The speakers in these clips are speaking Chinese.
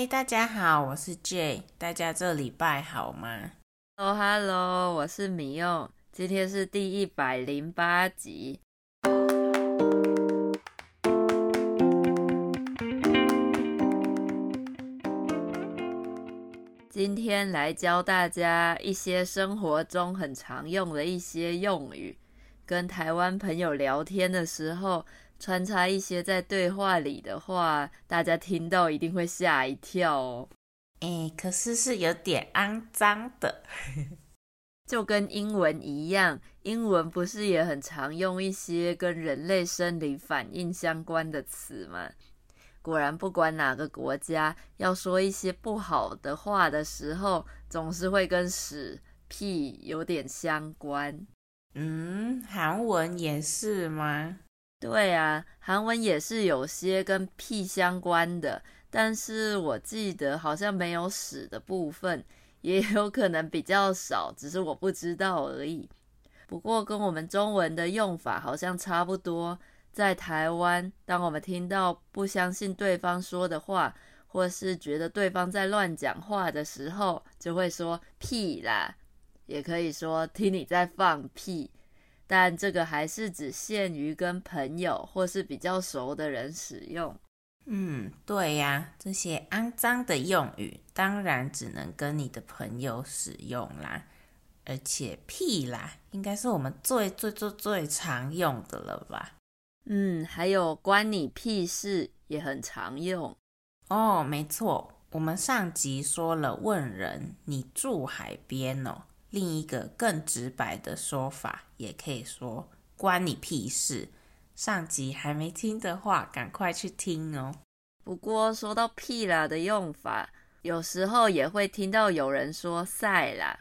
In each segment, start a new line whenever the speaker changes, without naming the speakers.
嗨，大家好，我是 Jay，大家这礼拜好吗
？Hello，Hello，我是米用，今天是第一百零八集。今天来教大家一些生活中很常用的一些用语，跟台湾朋友聊天的时候。穿插一些在对话里的话，大家听到一定会吓一跳哦。
哎，可是是有点肮脏的，
就跟英文一样，英文不是也很常用一些跟人类生理反应相关的词吗？果然，不管哪个国家要说一些不好的话的时候，总是会跟屎、屁有点相关。
嗯，韩文也是吗？
对啊，韩文也是有些跟屁相关的，但是我记得好像没有屎的部分，也有可能比较少，只是我不知道而已。不过跟我们中文的用法好像差不多，在台湾，当我们听到不相信对方说的话，或是觉得对方在乱讲话的时候，就会说屁啦，也可以说听你在放屁。但这个还是只限于跟朋友或是比较熟的人使用。
嗯，对呀，这些肮脏的用语当然只能跟你的朋友使用啦。而且“屁啦”应该是我们最最最最常用的了吧？
嗯，还有“关你屁事”也很常用。
哦，没错，我们上集说了问人：“你住海边哦？”另一个更直白的说法，也可以说“关你屁事”。上集还没听的话，赶快去听哦。
不过说到“屁啦”的用法，有时候也会听到有人说“赛啦”，“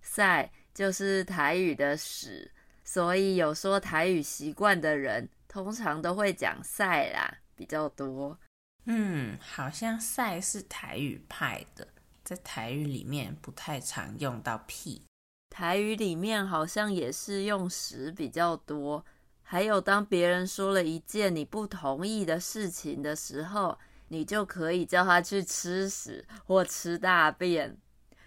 赛”就是台语的“屎”，所以有说台语习惯的人，通常都会讲“赛啦”比较多。
嗯，好像“赛”是台语派的，在台语里面不太常用到“屁”。
台语里面好像也是用屎比较多，还有当别人说了一件你不同意的事情的时候，你就可以叫他去吃屎或吃大便，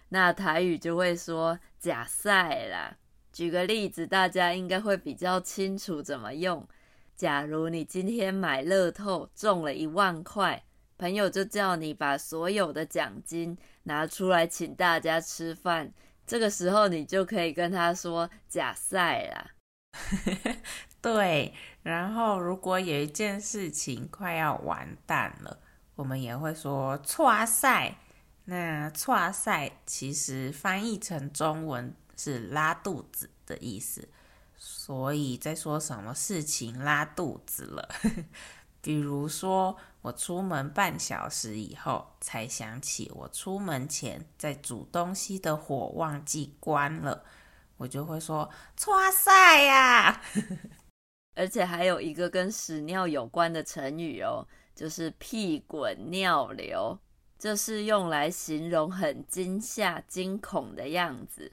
那台语就会说假赛啦。举个例子，大家应该会比较清楚怎么用。假如你今天买乐透中了一万块，朋友就叫你把所有的奖金拿出来请大家吃饭。这个时候，你就可以跟他说“假赛啦”，
对。然后，如果有一件事情快要完蛋了，我们也会说“挫赛”。那“挫赛”其实翻译成中文是“拉肚子”的意思，所以在说什么事情拉肚子了。比如说，我出门半小时以后才想起我出门前在煮东西的火忘记关了，我就会说“哇塞呀”。
而且还有一个跟屎尿有关的成语哦，就是“屁滚尿流”，这是用来形容很惊吓、惊恐的样子。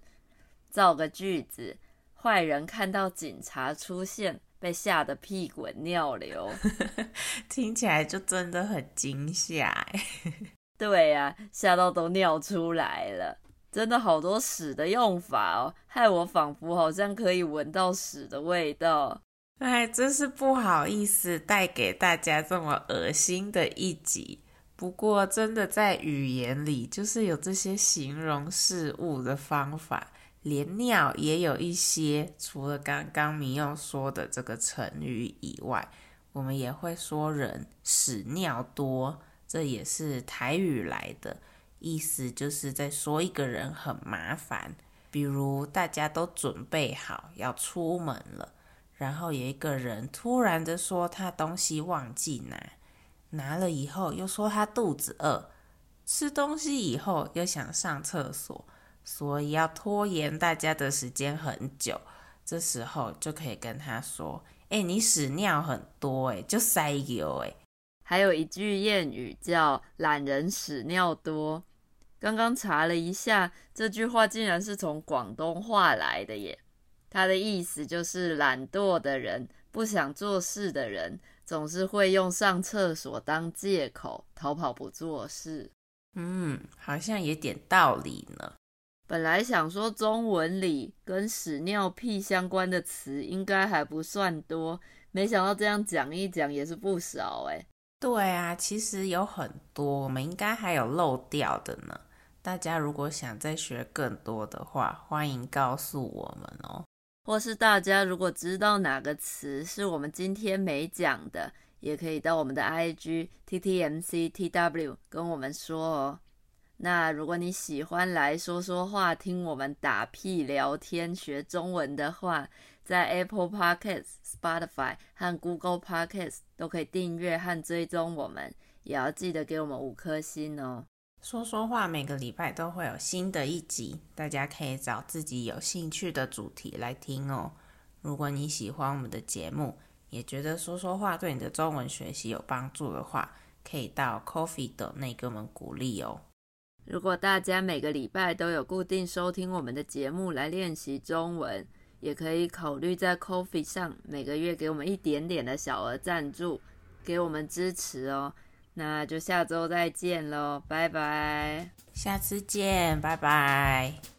造个句子：坏人看到警察出现。被吓得屁滚尿流，
听起来就真的很惊吓哎。
对呀、啊，吓到都尿出来了，真的好多屎的用法哦，害我仿佛好像可以闻到屎的味道。
哎，真是不好意思带给大家这么恶心的一集。不过，真的在语言里，就是有这些形容事物的方法。连尿也有一些，除了刚刚米用说的这个成语以外，我们也会说人屎尿多，这也是台语来的，意思就是在说一个人很麻烦。比如大家都准备好要出门了，然后有一个人突然的说他东西忘记拿，拿了以后又说他肚子饿，吃东西以后又想上厕所。所以要拖延大家的时间很久，这时候就可以跟他说：“哎，你屎尿很多，哎，就塞油，哎。”
还有一句谚语叫“懒人屎尿多”。刚刚查了一下，这句话竟然是从广东话来的耶。它的意思就是懒惰的人、不想做事的人，总是会用上厕所当借口，逃跑不做事。
嗯，好像有点道理呢。
本来想说中文里跟屎尿屁相关的词应该还不算多，没想到这样讲一讲也是不少哎。
对啊，其实有很多，我们应该还有漏掉的呢。大家如果想再学更多的话，欢迎告诉我们哦。
或是大家如果知道哪个词是我们今天没讲的，也可以到我们的 IG TTMCTW 跟我们说哦。那如果你喜欢来说说话，听我们打屁聊天学中文的话，在 Apple Podcasts、Spotify 和 Google Podcasts 都可以订阅和追踪我们，也要记得给我们五颗星哦。
说说话每个礼拜都会有新的一集，大家可以找自己有兴趣的主题来听哦。如果你喜欢我们的节目，也觉得说说话对你的中文学习有帮助的话，可以到 Ko-fi 斗内给我们鼓励哦。
如果大家每个礼拜都有固定收听我们的节目来练习中文，也可以考虑在 Coffee 上每个月给我们一点点的小额赞助，给我们支持哦。那就下周再见喽，拜拜。
下次见，拜拜。